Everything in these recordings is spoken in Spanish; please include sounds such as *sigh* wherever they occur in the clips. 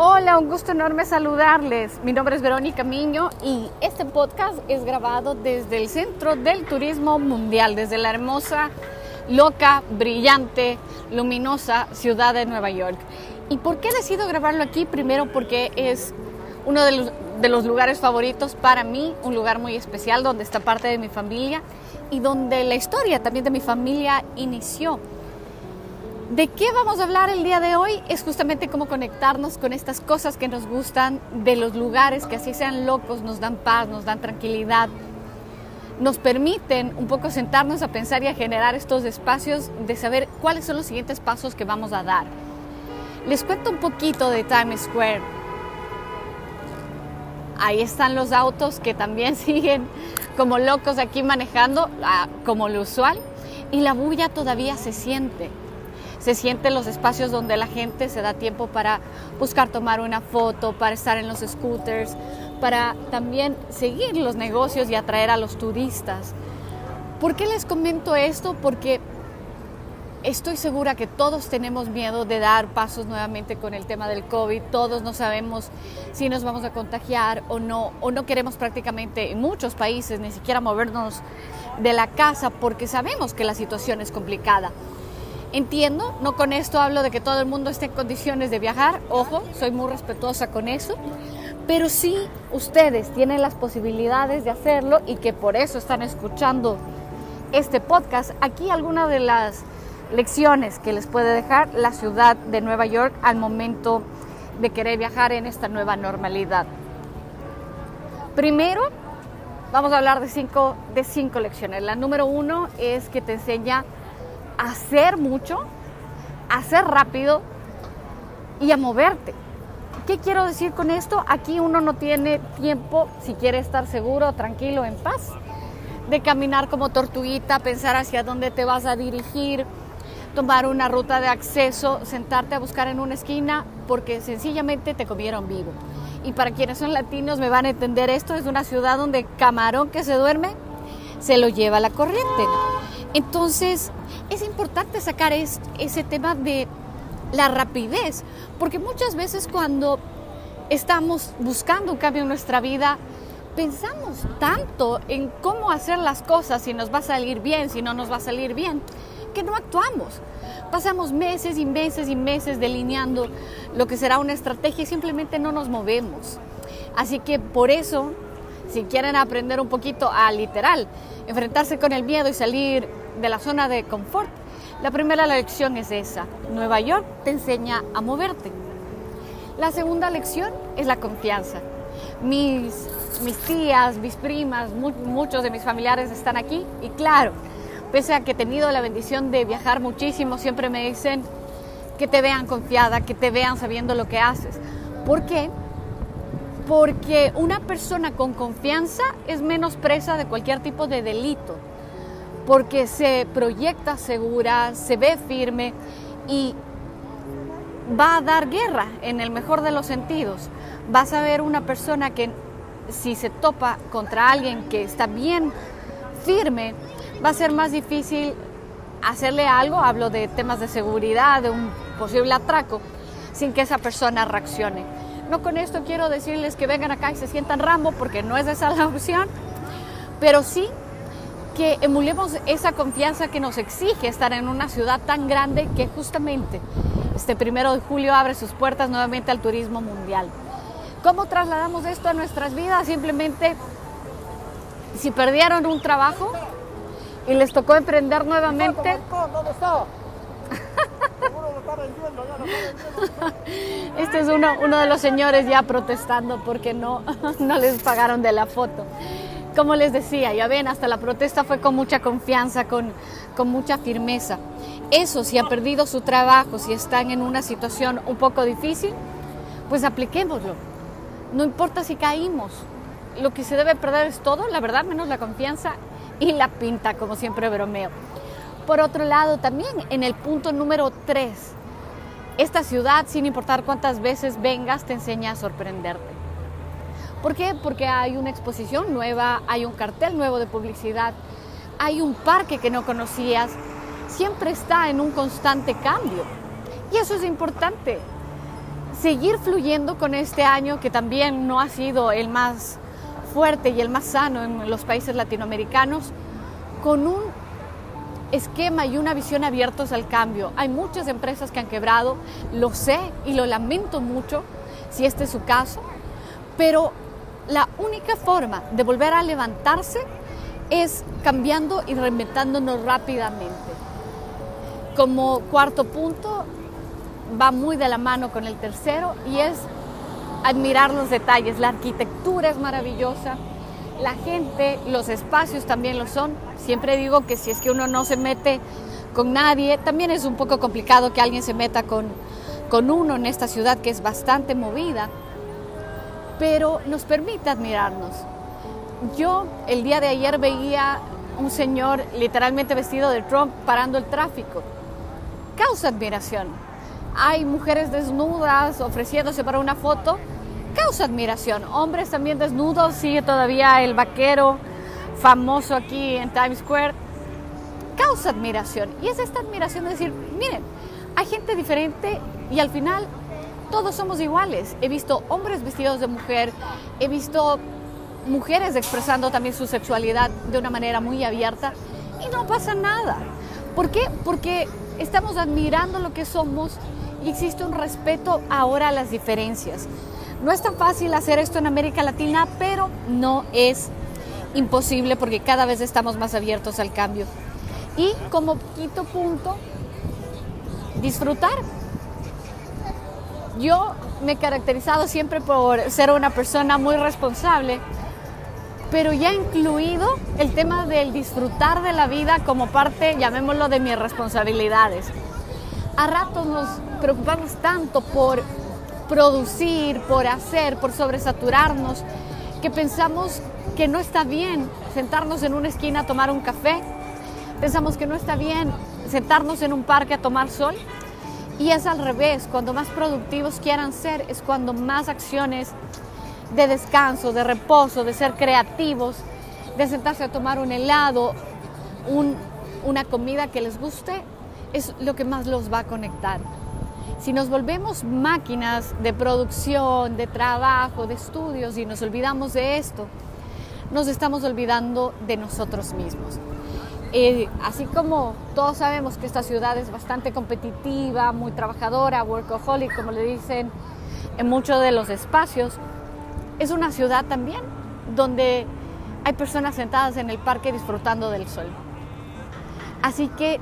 Hola, un gusto enorme saludarles. Mi nombre es Verónica Miño y este podcast es grabado desde el Centro del Turismo Mundial, desde la hermosa, loca, brillante, luminosa ciudad de Nueva York. ¿Y por qué decido grabarlo aquí? Primero porque es uno de los, de los lugares favoritos para mí, un lugar muy especial donde está parte de mi familia y donde la historia también de mi familia inició. ¿De qué vamos a hablar el día de hoy? Es justamente cómo conectarnos con estas cosas que nos gustan, de los lugares que así sean locos, nos dan paz, nos dan tranquilidad, nos permiten un poco sentarnos a pensar y a generar estos espacios de saber cuáles son los siguientes pasos que vamos a dar. Les cuento un poquito de Times Square. Ahí están los autos que también *laughs* siguen como locos aquí manejando, ah, como lo usual, y la bulla todavía se siente se sienten los espacios donde la gente se da tiempo para buscar tomar una foto, para estar en los scooters, para también seguir los negocios y atraer a los turistas. ¿Por qué les comento esto? Porque estoy segura que todos tenemos miedo de dar pasos nuevamente con el tema del COVID, todos no sabemos si nos vamos a contagiar o no, o no queremos prácticamente en muchos países ni siquiera movernos de la casa porque sabemos que la situación es complicada. Entiendo, no con esto hablo de que todo el mundo esté en condiciones de viajar, ojo, soy muy respetuosa con eso, pero sí ustedes tienen las posibilidades de hacerlo y que por eso están escuchando este podcast. Aquí algunas de las lecciones que les puede dejar la ciudad de Nueva York al momento de querer viajar en esta nueva normalidad. Primero, vamos a hablar de cinco, de cinco lecciones. La número uno es que te enseña hacer mucho, hacer rápido y a moverte. ¿Qué quiero decir con esto? Aquí uno no tiene tiempo, si quiere estar seguro, tranquilo, en paz, de caminar como tortuguita, pensar hacia dónde te vas a dirigir, tomar una ruta de acceso, sentarte a buscar en una esquina, porque sencillamente te comieron vivo. Y para quienes son latinos me van a entender esto, es una ciudad donde camarón que se duerme se lo lleva la corriente. Entonces, es importante sacar ese tema de la rapidez, porque muchas veces cuando estamos buscando un cambio en nuestra vida, pensamos tanto en cómo hacer las cosas, si nos va a salir bien, si no nos va a salir bien, que no actuamos. Pasamos meses y meses y meses delineando lo que será una estrategia y simplemente no nos movemos. Así que por eso, si quieren aprender un poquito a literal, enfrentarse con el miedo y salir de la zona de confort, la primera lección es esa. Nueva York te enseña a moverte. La segunda lección es la confianza. Mis, mis tías, mis primas, muchos de mis familiares están aquí y claro, pese a que he tenido la bendición de viajar muchísimo, siempre me dicen que te vean confiada, que te vean sabiendo lo que haces. ¿Por qué? Porque una persona con confianza es menos presa de cualquier tipo de delito porque se proyecta segura, se ve firme y va a dar guerra en el mejor de los sentidos. Vas a ver una persona que si se topa contra alguien que está bien firme, va a ser más difícil hacerle algo, hablo de temas de seguridad, de un posible atraco, sin que esa persona reaccione. No con esto quiero decirles que vengan acá y se sientan Rambo, porque no es esa la opción, pero sí que emulemos esa confianza que nos exige estar en una ciudad tan grande que justamente este primero de julio abre sus puertas nuevamente al turismo mundial. ¿Cómo trasladamos esto a nuestras vidas? Simplemente, si perdieron un trabajo y les tocó emprender nuevamente, *laughs* este es uno, uno de los señores ya protestando porque no, *laughs* no les pagaron de la foto como les decía, ya ven, hasta la protesta fue con mucha confianza, con, con mucha firmeza. Eso, si han perdido su trabajo, si están en una situación un poco difícil, pues apliquémoslo. No importa si caímos. Lo que se debe perder es todo, la verdad, menos la confianza y la pinta, como siempre bromeo. Por otro lado, también en el punto número 3, esta ciudad, sin importar cuántas veces vengas, te enseña a sorprenderte. ¿Por qué? Porque hay una exposición nueva, hay un cartel nuevo de publicidad, hay un parque que no conocías, siempre está en un constante cambio. Y eso es importante. seguir fluyendo con este año que también no ha sido el más fuerte y el más sano en los países latinoamericanos, con un esquema y una visión abiertos al cambio. Hay muchas empresas que han quebrado, lo sé y lo lamento mucho si este es su caso, pero la única forma de volver a levantarse es cambiando y reinventándonos rápidamente. Como cuarto punto, va muy de la mano con el tercero y es admirar los detalles. La arquitectura es maravillosa, la gente, los espacios también lo son. Siempre digo que si es que uno no se mete con nadie, también es un poco complicado que alguien se meta con, con uno en esta ciudad que es bastante movida, pero nos permite admirarnos. Yo el día de ayer veía un señor literalmente vestido de Trump parando el tráfico. Causa admiración. Hay mujeres desnudas ofreciéndose para una foto causa admiración. Hombres también desnudos, sigue todavía el vaquero famoso aquí en Times Square. Causa admiración. Y es esta admiración de decir, miren, hay gente diferente y al final todos somos iguales. He visto hombres vestidos de mujer, he visto mujeres expresando también su sexualidad de una manera muy abierta y no pasa nada. ¿Por qué? Porque estamos admirando lo que somos y existe un respeto ahora a las diferencias. No es tan fácil hacer esto en América Latina, pero no es imposible porque cada vez estamos más abiertos al cambio. Y como quinto punto, disfrutar. Yo me he caracterizado siempre por ser una persona muy responsable, pero ya incluido el tema del disfrutar de la vida como parte, llamémoslo, de mis responsabilidades. A ratos nos preocupamos tanto por producir, por hacer, por sobresaturarnos, que pensamos que no está bien sentarnos en una esquina a tomar un café, pensamos que no está bien sentarnos en un parque a tomar sol. Y es al revés, cuando más productivos quieran ser, es cuando más acciones de descanso, de reposo, de ser creativos, de sentarse a tomar un helado, una comida que les guste, es lo que más los va a conectar. Si nos volvemos máquinas de producción, de trabajo, de estudios y nos olvidamos de esto, nos estamos olvidando de nosotros mismos. Eh, así como todos sabemos que esta ciudad es bastante competitiva, muy trabajadora, workaholic, como le dicen en muchos de los espacios, es una ciudad también donde hay personas sentadas en el parque disfrutando del sol. Así que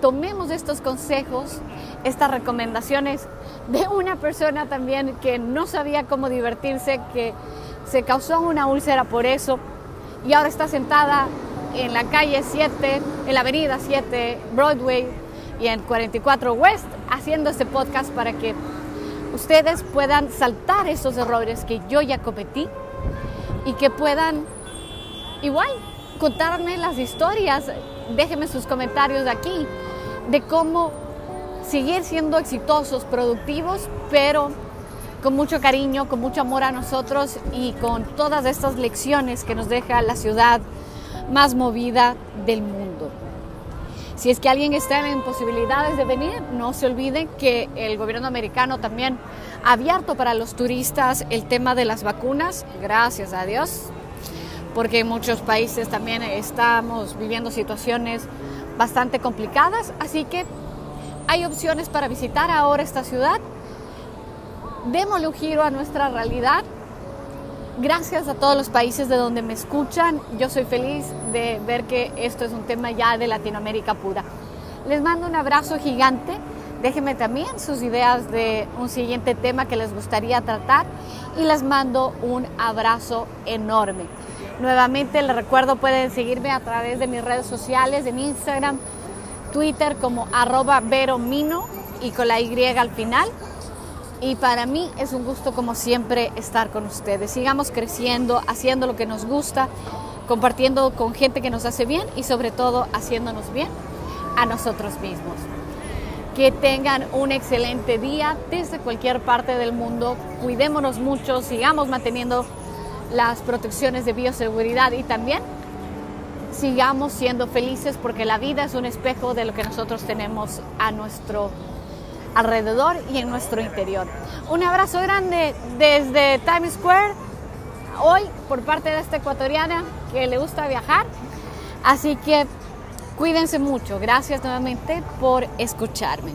tomemos estos consejos, estas recomendaciones de una persona también que no sabía cómo divertirse, que se causó una úlcera por eso y ahora está sentada en la calle 7, en la avenida 7, Broadway y en 44 West haciendo este podcast para que ustedes puedan saltar esos errores que yo ya cometí y que puedan igual contarme las historias. Déjenme sus comentarios aquí de cómo seguir siendo exitosos, productivos, pero con mucho cariño, con mucho amor a nosotros y con todas estas lecciones que nos deja la ciudad más movida del mundo. Si es que alguien está en posibilidades de venir, no se olviden que el gobierno americano también ha abierto para los turistas el tema de las vacunas, gracias a Dios, porque en muchos países también estamos viviendo situaciones bastante complicadas, así que hay opciones para visitar ahora esta ciudad. Démosle un giro a nuestra realidad. Gracias a todos los países de donde me escuchan. Yo soy feliz de ver que esto es un tema ya de Latinoamérica pura. Les mando un abrazo gigante. Déjenme también sus ideas de un siguiente tema que les gustaría tratar y les mando un abrazo enorme. Nuevamente les recuerdo, pueden seguirme a través de mis redes sociales, en Instagram, Twitter como arroba veromino y con la Y al final. Y para mí es un gusto como siempre estar con ustedes. Sigamos creciendo, haciendo lo que nos gusta, compartiendo con gente que nos hace bien y sobre todo haciéndonos bien a nosotros mismos. Que tengan un excelente día desde cualquier parte del mundo. Cuidémonos mucho, sigamos manteniendo las protecciones de bioseguridad y también sigamos siendo felices porque la vida es un espejo de lo que nosotros tenemos a nuestro alrededor y en nuestro interior. Un abrazo grande desde Times Square, hoy por parte de esta ecuatoriana que le gusta viajar. Así que cuídense mucho. Gracias nuevamente por escucharme.